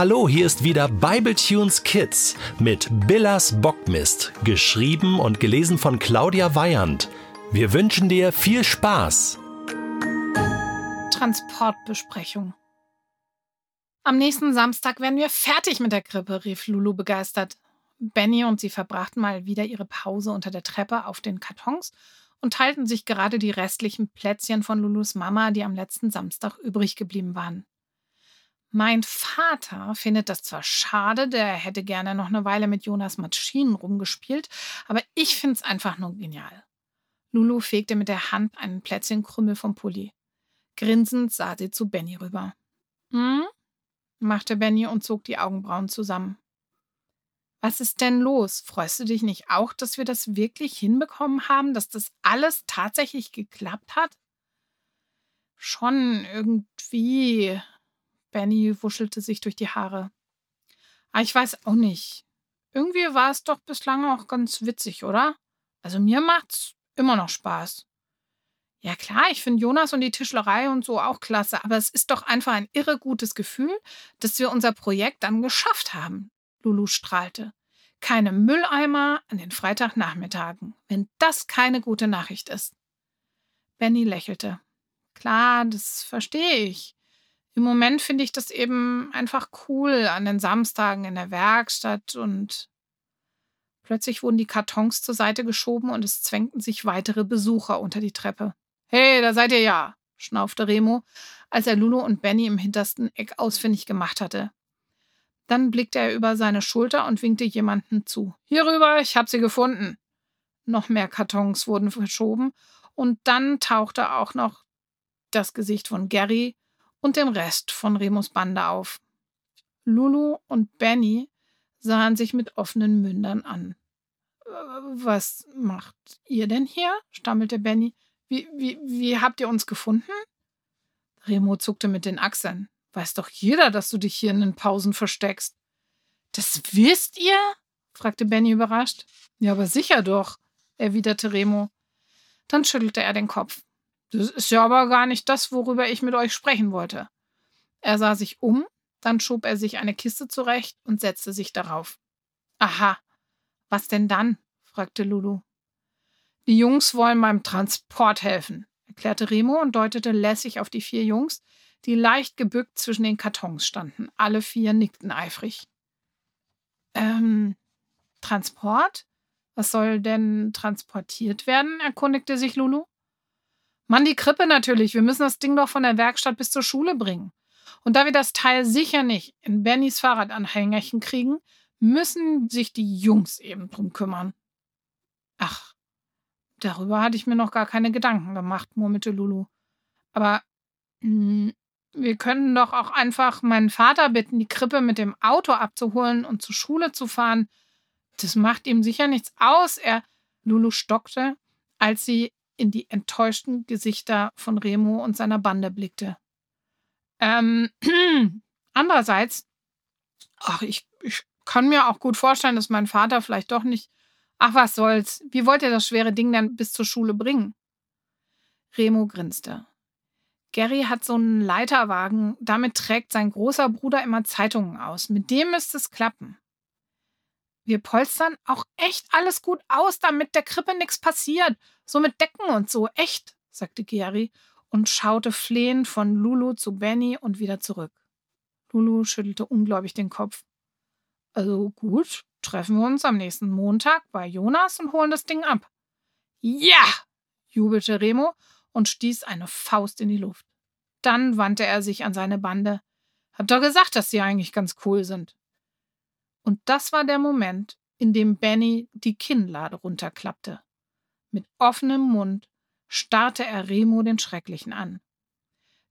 Hallo, hier ist wieder Bibletunes Kids mit Billas Bockmist, geschrieben und gelesen von Claudia Weyand. Wir wünschen dir viel Spaß. Transportbesprechung. Am nächsten Samstag werden wir fertig mit der Krippe, rief Lulu begeistert. Benny und sie verbrachten mal wieder ihre Pause unter der Treppe auf den Kartons und teilten sich gerade die restlichen Plätzchen von Lulus Mama, die am letzten Samstag übrig geblieben waren. Mein Vater findet das zwar schade, der hätte gerne noch eine Weile mit Jonas Maschinen rumgespielt, aber ich finde es einfach nur genial. Lulu fegte mit der Hand einen Plätzchenkrümmel vom Pulli. Grinsend sah sie zu Benny rüber. Hm? machte Benny und zog die Augenbrauen zusammen. Was ist denn los? Freust du dich nicht auch, dass wir das wirklich hinbekommen haben, dass das alles tatsächlich geklappt hat? Schon irgendwie. Benny wuschelte sich durch die Haare. Ah, ich weiß auch nicht. Irgendwie war es doch bislang auch ganz witzig, oder? Also mir macht's immer noch Spaß. Ja klar, ich finde Jonas und die Tischlerei und so auch klasse, aber es ist doch einfach ein irre gutes Gefühl, dass wir unser Projekt dann geschafft haben. Lulu strahlte. Keine Mülleimer an den Freitagnachmittagen, wenn das keine gute Nachricht ist. Benny lächelte. Klar, das verstehe ich. Im Moment finde ich das eben einfach cool an den Samstagen in der Werkstatt und plötzlich wurden die Kartons zur Seite geschoben und es zwängten sich weitere Besucher unter die Treppe. Hey, da seid ihr ja, schnaufte Remo, als er Lulu und Benny im hintersten Eck ausfindig gemacht hatte. Dann blickte er über seine Schulter und winkte jemanden zu. Hierüber, ich hab sie gefunden. Noch mehr Kartons wurden verschoben und dann tauchte auch noch das Gesicht von Gary und dem Rest von Remus Bande auf. Lulu und Benny sahen sich mit offenen Mündern an. Äh, was macht ihr denn hier? stammelte Benny. Wie, wie, wie habt ihr uns gefunden? Remo zuckte mit den Achseln. Weiß doch jeder, dass du dich hier in den Pausen versteckst. Das wisst ihr? fragte Benny überrascht. Ja, aber sicher doch, erwiderte Remo. Dann schüttelte er den Kopf. Das ist ja aber gar nicht das, worüber ich mit euch sprechen wollte. Er sah sich um, dann schob er sich eine Kiste zurecht und setzte sich darauf. Aha, was denn dann? fragte Lulu. Die Jungs wollen beim Transport helfen, erklärte Remo und deutete lässig auf die vier Jungs, die leicht gebückt zwischen den Kartons standen. Alle vier nickten eifrig. Ähm, Transport? Was soll denn transportiert werden? erkundigte sich Lulu. Mann, die Krippe natürlich. Wir müssen das Ding doch von der Werkstatt bis zur Schule bringen. Und da wir das Teil sicher nicht in Bennys Fahrradanhängerchen kriegen, müssen sich die Jungs eben drum kümmern. Ach, darüber hatte ich mir noch gar keine Gedanken gemacht, murmelte Lulu. Aber mh, hm, wir können doch auch einfach meinen Vater bitten, die Krippe mit dem Auto abzuholen und zur Schule zu fahren. Das macht ihm sicher nichts aus. Er. Lulu stockte, als sie in die enttäuschten Gesichter von Remo und seiner Bande blickte. Ähm, andererseits, ach, ich, ich kann mir auch gut vorstellen, dass mein Vater vielleicht doch nicht. Ach, was soll's. Wie wollt ihr das schwere Ding denn bis zur Schule bringen? Remo grinste. Gary hat so einen Leiterwagen, damit trägt sein großer Bruder immer Zeitungen aus. Mit dem müsste es klappen. Wir polstern auch echt alles gut aus, damit der Krippe nichts passiert. So mit Decken und so, echt, sagte Gary und schaute flehend von Lulu zu Benny und wieder zurück. Lulu schüttelte ungläubig den Kopf. Also gut, treffen wir uns am nächsten Montag bei Jonas und holen das Ding ab. Ja! jubelte Remo und stieß eine Faust in die Luft. Dann wandte er sich an seine Bande. Hab doch gesagt, dass sie eigentlich ganz cool sind. Und das war der Moment, in dem Benny die Kinnlade runterklappte. Mit offenem Mund starrte er Remo den Schrecklichen an.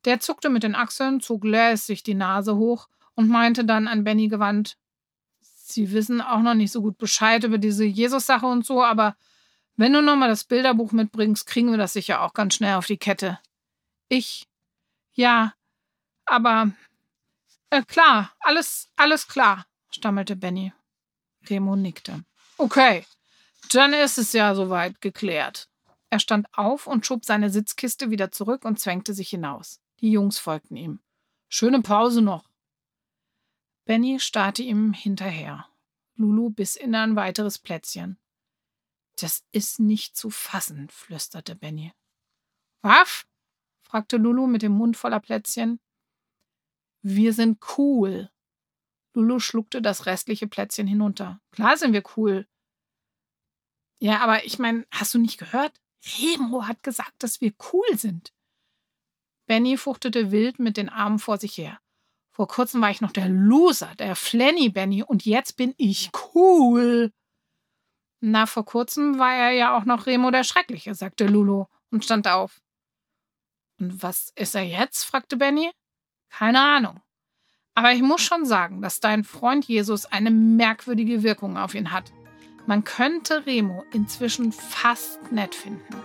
Der zuckte mit den Achseln, zog lässig die Nase hoch und meinte dann an Benny gewandt: Sie wissen auch noch nicht so gut Bescheid über diese Jesus-Sache und so, aber wenn du nochmal das Bilderbuch mitbringst, kriegen wir das sicher auch ganz schnell auf die Kette. Ich. Ja, aber. Äh, klar, alles, alles klar, stammelte Benny. Remo nickte. Okay, dann ist es ja soweit geklärt. Er stand auf und schob seine Sitzkiste wieder zurück und zwängte sich hinaus. Die Jungs folgten ihm. Schöne Pause noch. Benny starrte ihm hinterher. Lulu biss in ein weiteres Plätzchen. Das ist nicht zu fassen, flüsterte Benny. Was? fragte Lulu mit dem Mund voller Plätzchen. Wir sind cool. Lulu schluckte das restliche Plätzchen hinunter. Klar sind wir cool. Ja, aber ich meine, hast du nicht gehört? Remo hat gesagt, dass wir cool sind. Benny fuchtete wild mit den Armen vor sich her. Vor kurzem war ich noch der Loser, der Flanny Benny, und jetzt bin ich cool. Na, vor kurzem war er ja auch noch Remo der Schreckliche, sagte Lulu und stand auf. Und was ist er jetzt? fragte Benny. Keine Ahnung. Aber ich muss schon sagen, dass dein Freund Jesus eine merkwürdige Wirkung auf ihn hat. Man könnte Remo inzwischen fast nett finden.